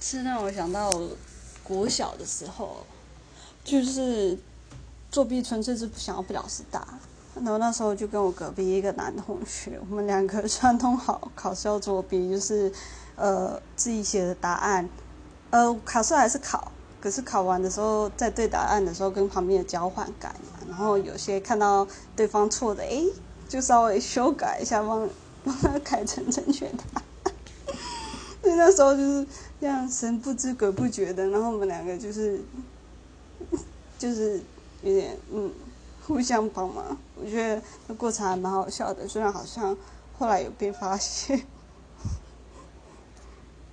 是让我想到国小的时候，就是作弊纯粹是不想要被老师打。然后那时候就跟我隔壁一个男同学，我们两个串通好考试要作弊，就是呃自己写的答案，呃考试还是考，可是考完的时候在对答案的时候跟旁边的交换改嘛，然后有些看到对方错的，诶，就稍微修改一下，帮帮他改成正确答案。那时候就是这样神不知鬼不觉的，然后我们两个就是 就是有点嗯。互相帮忙，我觉得那过程还蛮好笑的。虽然好像后来有被发现。